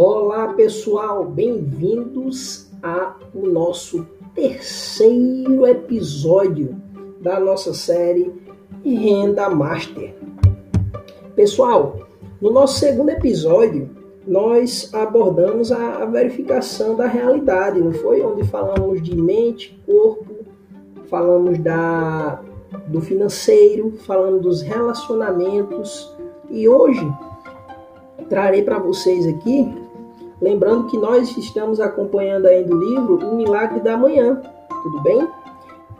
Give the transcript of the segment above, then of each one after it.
Olá pessoal, bem-vindos ao nosso terceiro episódio da nossa série Renda Master. Pessoal, no nosso segundo episódio nós abordamos a verificação da realidade, não foi? Onde falamos de mente, corpo, falamos da, do financeiro, falando dos relacionamentos e hoje trarei para vocês aqui, lembrando que nós estamos acompanhando ainda o livro O Milagre da Manhã, tudo bem?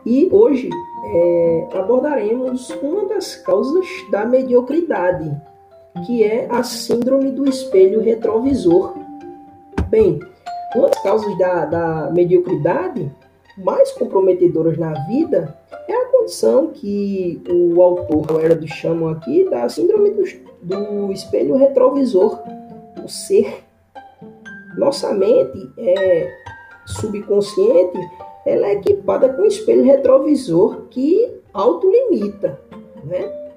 E hoje é, abordaremos uma das causas da mediocridade, que é a síndrome do espelho retrovisor. Bem, uma das causas da, da mediocridade mais comprometedoras na vida é a condição que o autor era do chamo aqui da síndrome do, do espelho retrovisor, o ser. Nossa mente é subconsciente, ela é equipada com um espelho retrovisor que autolimita, né?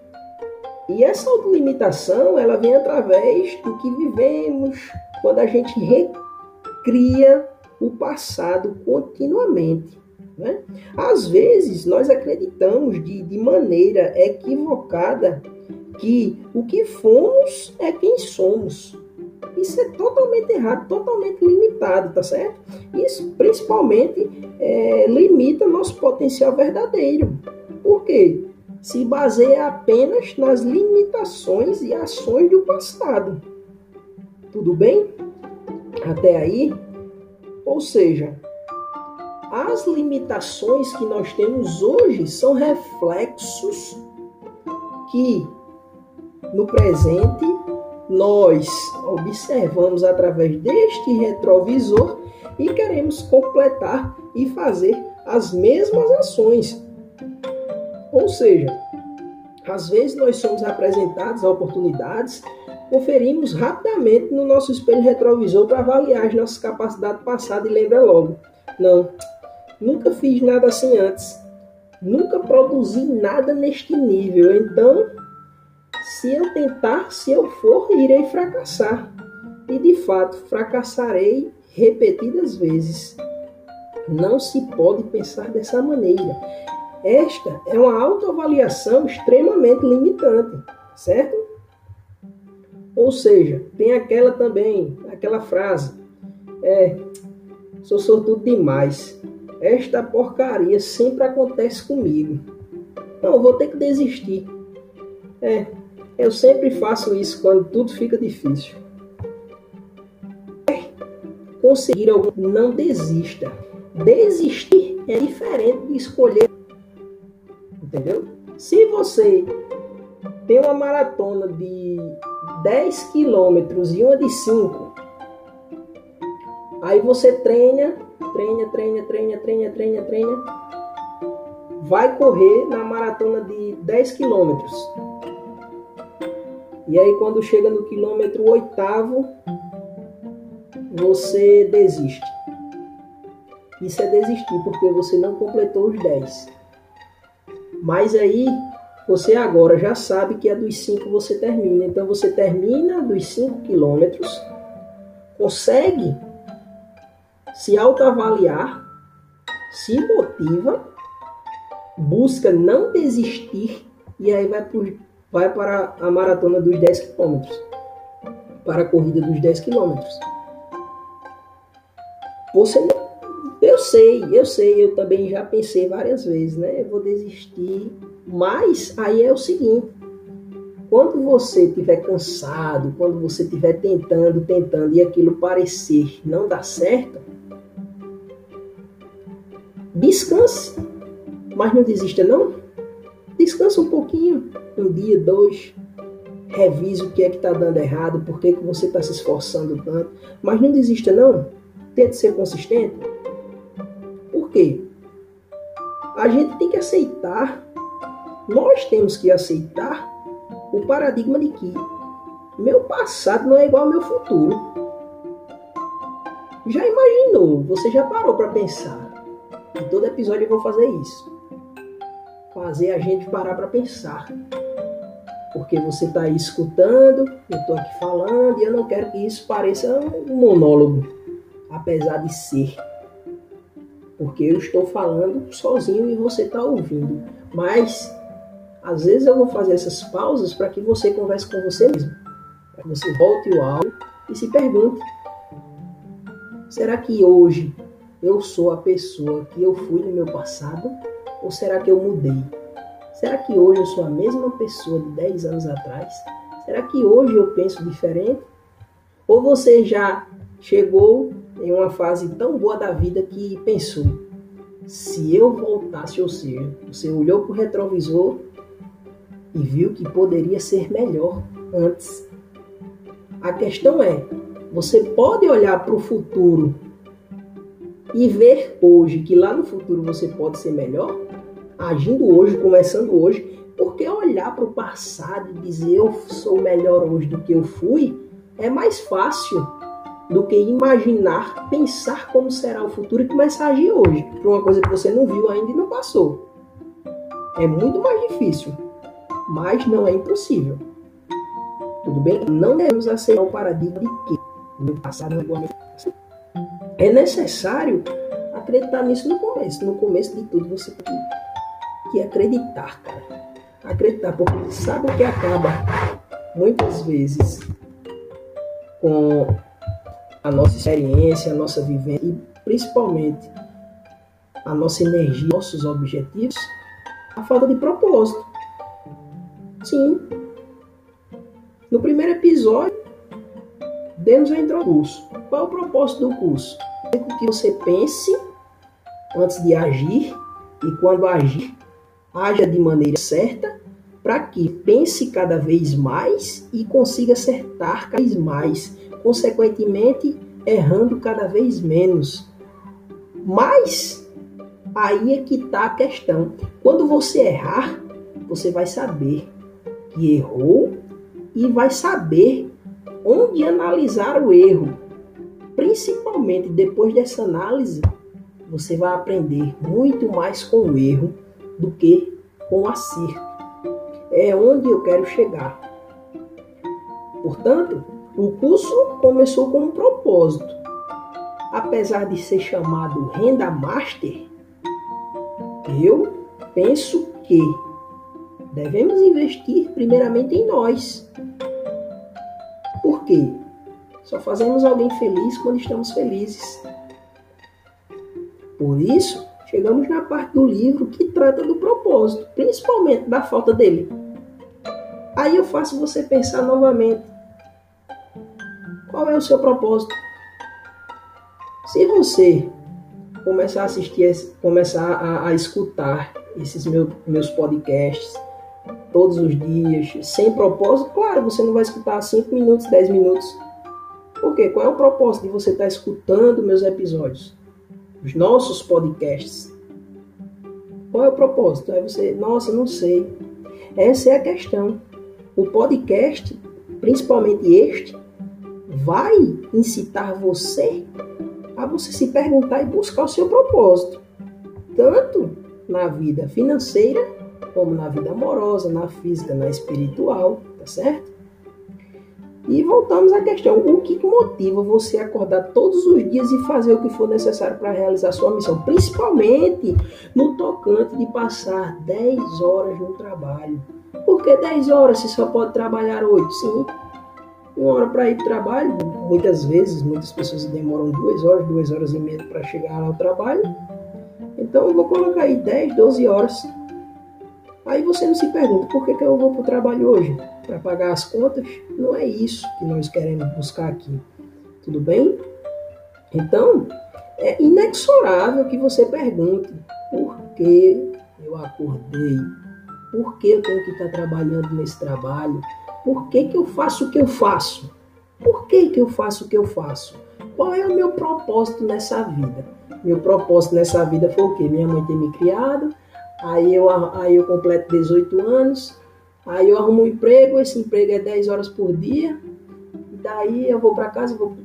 E essa autolimitação, ela vem através do que vivemos, quando a gente recria o passado continuamente. Né? Às vezes, nós acreditamos de, de maneira equivocada que o que fomos é quem somos. Isso é totalmente errado, totalmente limitado, tá certo? Isso principalmente é, limita nosso potencial verdadeiro. Por quê? Se baseia apenas nas limitações e ações do passado. Tudo bem? Até aí? Ou seja, as limitações que nós temos hoje são reflexos que no presente nós observamos através deste retrovisor e queremos completar e fazer as mesmas ações. Ou seja, às vezes nós somos apresentados a oportunidades, conferimos rapidamente no nosso espelho retrovisor para avaliar as nossas capacidades passadas e lembra logo. Não, nunca fiz nada assim antes. Nunca produzi nada neste nível. Então, se eu tentar, se eu for, irei fracassar. E de fato, fracassarei repetidas vezes. Não se pode pensar dessa maneira. Esta é uma autoavaliação extremamente limitante, certo? Ou seja, tem aquela também, aquela frase, é, sou sortudo demais. Esta porcaria sempre acontece comigo. Não, vou ter que desistir. É, eu sempre faço isso quando tudo fica difícil. Conseguir algo, não desista. Desistir é diferente de escolher. Entendeu? Se você tem uma maratona de 10 quilômetros e uma de 5, aí você treina treina, treina, treina, treina, treina, treina. Vai correr na maratona de 10 quilômetros. E aí quando chega no quilômetro oitavo, você desiste. Isso é desistir, porque você não completou os 10. Mas aí você agora já sabe que é dos 5 você termina. Então você termina dos 5 quilômetros, consegue se autoavaliar, se motiva, busca não desistir e aí vai, por, vai para a maratona dos 10 quilômetros, para a corrida dos 10 quilômetros. Você eu sei, eu sei, eu também já pensei várias vezes, né? Eu vou desistir, mas aí é o seguinte: quando você estiver cansado, quando você estiver tentando, tentando e aquilo parecer não dar certo, Descanse, mas não desista não. Descansa um pouquinho, um dia, dois. Revise o que é que está dando errado, por que, que você está se esforçando tanto. Mas não desista não. Tente ser consistente. Por quê? A gente tem que aceitar, nós temos que aceitar o paradigma de que meu passado não é igual ao meu futuro. Já imaginou? Você já parou para pensar? Em todo episódio eu vou fazer isso. Fazer a gente parar para pensar. porque você está aí escutando, eu estou aqui falando e eu não quero que isso pareça um monólogo, apesar de ser. Porque eu estou falando sozinho e você está ouvindo. Mas, às vezes eu vou fazer essas pausas para que você converse com você mesmo. Para que você volte o áudio e se pergunte: será que hoje eu sou a pessoa que eu fui no meu passado? Ou será que eu mudei? Será que hoje eu sou a mesma pessoa de 10 anos atrás? Será que hoje eu penso diferente? Ou você já chegou em uma fase tão boa da vida que pensou: se eu voltasse, ou seja, você olhou para o retrovisor e viu que poderia ser melhor antes. A questão é: você pode olhar para o futuro e ver hoje que lá no futuro você pode ser melhor? Agindo hoje, começando hoje, porque olhar para o passado e dizer eu sou melhor hoje do que eu fui é mais fácil do que imaginar, pensar como será o futuro e começar a agir hoje para uma coisa que você não viu ainda e não passou. É muito mais difícil, mas não é impossível. Tudo bem? Não devemos aceitar o paradigma de que no passado é igualmente é necessário acreditar nisso no começo. No começo de tudo você tem que que acreditar, cara. Acreditar, porque sabe o que acaba muitas vezes com a nossa experiência, a nossa vivência e principalmente a nossa energia, nossos objetivos, a falta de propósito. Sim. No primeiro episódio, demos a introdução. Qual é o propósito do curso? Que você pense antes de agir e quando agir, haja de maneira certa para que pense cada vez mais e consiga acertar cada vez mais, consequentemente errando cada vez menos. Mas aí é que está a questão. Quando você errar, você vai saber que errou e vai saber onde analisar o erro. Principalmente depois dessa análise, você vai aprender muito mais com o erro do que com acerto. É onde eu quero chegar. Portanto, o curso começou com um propósito. Apesar de ser chamado Renda Master, eu penso que devemos investir primeiramente em nós. Por quê? Só fazemos alguém feliz quando estamos felizes. Por isso, chegamos na parte do livro que trata do propósito, principalmente da falta dele. Aí eu faço você pensar novamente: qual é o seu propósito? Se você começar a assistir, começar a, a escutar esses meu, meus podcasts todos os dias, sem propósito, claro, você não vai escutar 5 minutos, 10 minutos. Por quê? Qual é o propósito de você estar escutando meus episódios? Os nossos podcasts. Qual é o propósito? É você, nossa, não sei. Essa é a questão. O podcast, principalmente este, vai incitar você a você se perguntar e buscar o seu propósito, tanto na vida financeira, como na vida amorosa, na física, na espiritual, tá certo? E voltamos à questão: o que motiva você acordar todos os dias e fazer o que for necessário para realizar sua missão? Principalmente no tocante de passar 10 horas no trabalho. Por que 10 horas se só pode trabalhar 8? Sim, uma hora para ir para o trabalho. Muitas vezes, muitas pessoas demoram duas horas, duas horas e meia para chegar ao trabalho. Então eu vou colocar aí 10, 12 horas. Aí você não se pergunta por que, que eu vou para o trabalho hoje? Para pagar as contas, não é isso que nós queremos buscar aqui. Tudo bem? Então, é inexorável que você pergunte por que eu acordei, por que eu tenho que estar trabalhando nesse trabalho, por que, que eu faço o que eu faço, por que, que eu faço o que eu faço, qual é o meu propósito nessa vida. Meu propósito nessa vida foi o quê? Minha mãe ter me criado, aí eu, aí eu completo 18 anos, Aí eu arrumo um emprego, esse emprego é 10 horas por dia. Daí eu vou para casa, vou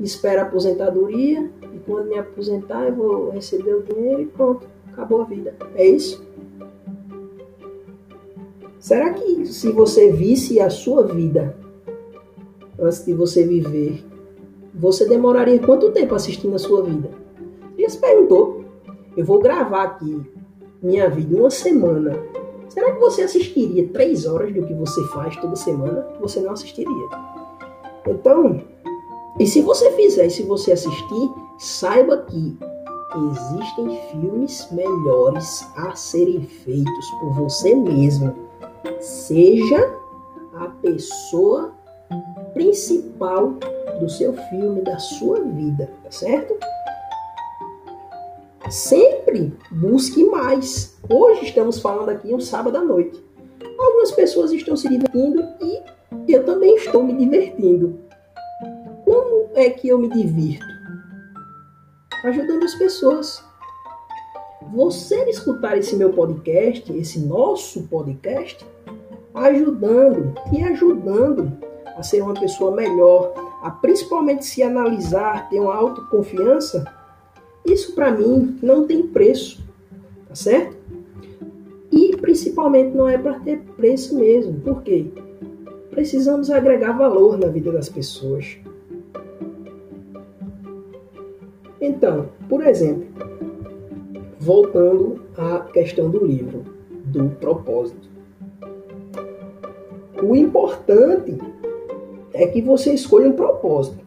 espero a aposentadoria. E quando me aposentar, eu vou receber o dinheiro e pronto, acabou a vida. É isso? Será que se você visse a sua vida antes de você viver, você demoraria quanto tempo assistindo a sua vida? Você se perguntou. Eu vou gravar aqui minha vida uma semana. Será que você assistiria três horas do que você faz toda semana? Você não assistiria. Então, e se você fizer, se você assistir, saiba que existem filmes melhores a serem feitos por você mesmo. Seja a pessoa principal do seu filme, da sua vida, tá certo? Sempre busque mais. Hoje estamos falando aqui um sábado à noite. Algumas pessoas estão se divertindo e eu também estou me divertindo. Como é que eu me divirto? Ajudando as pessoas. Você escutar esse meu podcast, esse nosso podcast, ajudando e ajudando a ser uma pessoa melhor, a principalmente se analisar, ter uma autoconfiança, isso para mim não tem preço, tá certo? E principalmente não é para ter preço mesmo. Por quê? Precisamos agregar valor na vida das pessoas. Então, por exemplo, voltando à questão do livro, do propósito. O importante é que você escolha um propósito.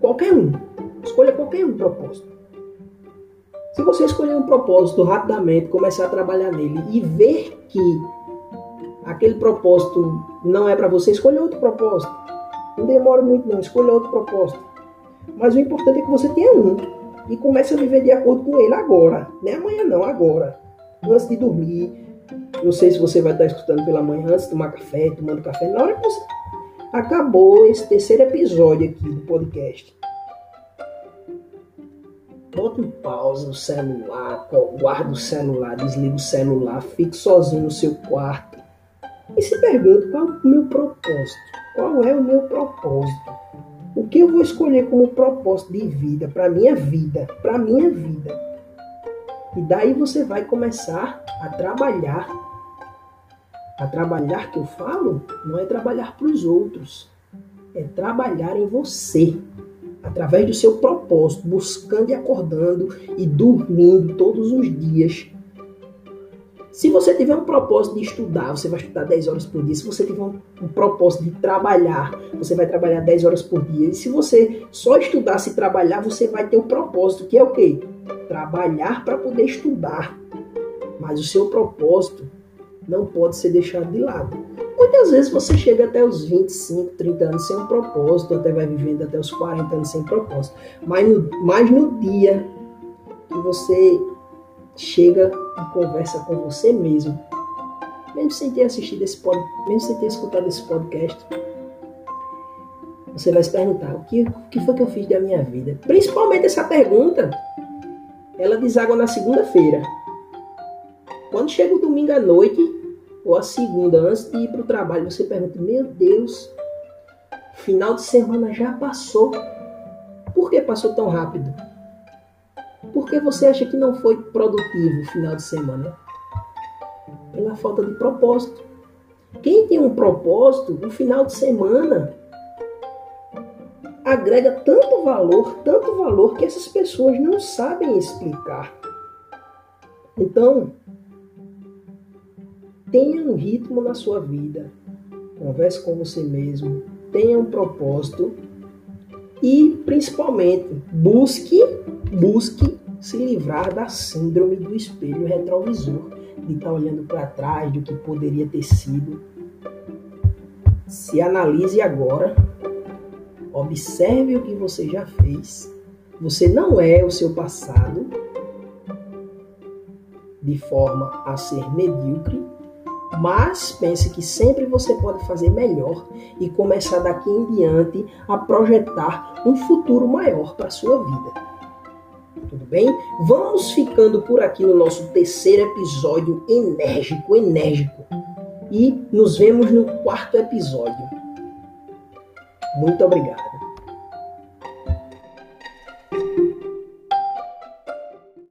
Qualquer um. Escolha qualquer um propósito. Se você escolher um propósito rapidamente, começar a trabalhar nele e ver que aquele propósito não é para você, escolha outro propósito. Não demora muito não, escolha outro propósito. Mas o importante é que você tenha um e comece a viver de acordo com ele agora. Não é amanhã não, agora. Antes de dormir. Não sei se você vai estar escutando pela manhã, antes de tomar café, tomando café. Na hora que você acabou esse terceiro episódio aqui do podcast. Bota um pause no celular, guarda o celular, desliga o celular, fique sozinho no seu quarto e se pergunta qual é o meu propósito. Qual é o meu propósito? O que eu vou escolher como propósito de vida para minha vida, para minha vida? E daí você vai começar a trabalhar a trabalhar que eu falo não é trabalhar para os outros, é trabalhar em você, através do seu propósito, buscando e acordando e dormindo todos os dias. Se você tiver um propósito de estudar, você vai estudar 10 horas por dia. Se você tiver um, propósito de trabalhar, você vai trabalhar 10 horas por dia. E se você só estudar se trabalhar, você vai ter um propósito, que é o quê? Trabalhar para poder estudar. Mas o seu propósito não pode ser deixado de lado. Muitas vezes você chega até os 25, 30 anos sem um propósito, até vai vivendo até os 40 anos sem propósito. Mas no, mas no dia que você chega e conversa com você mesmo, mesmo sem ter assistido esse pod, mesmo sem ter escutado esse podcast, você vai se perguntar o que, o que foi que eu fiz da minha vida. Principalmente essa pergunta, ela deságua na segunda-feira. Quando chega o domingo à noite, ou a segunda, antes de ir para o trabalho, você pergunta: Meu Deus, final de semana já passou. Por que passou tão rápido? Porque você acha que não foi produtivo o final de semana? Pela falta de propósito. Quem tem um propósito, o final de semana agrega tanto valor, tanto valor que essas pessoas não sabem explicar. Então, Tenha um ritmo na sua vida. Converse com você mesmo. Tenha um propósito. E, principalmente, busque, busque se livrar da síndrome do espelho retrovisor. De estar olhando para trás do que poderia ter sido. Se analise agora. Observe o que você já fez. Você não é o seu passado de forma a ser medíocre, mas pense que sempre você pode fazer melhor e começar daqui em diante a projetar um futuro maior para a sua vida. Tudo bem? Vamos ficando por aqui no nosso terceiro episódio enérgico, enérgico. E nos vemos no quarto episódio. Muito obrigado.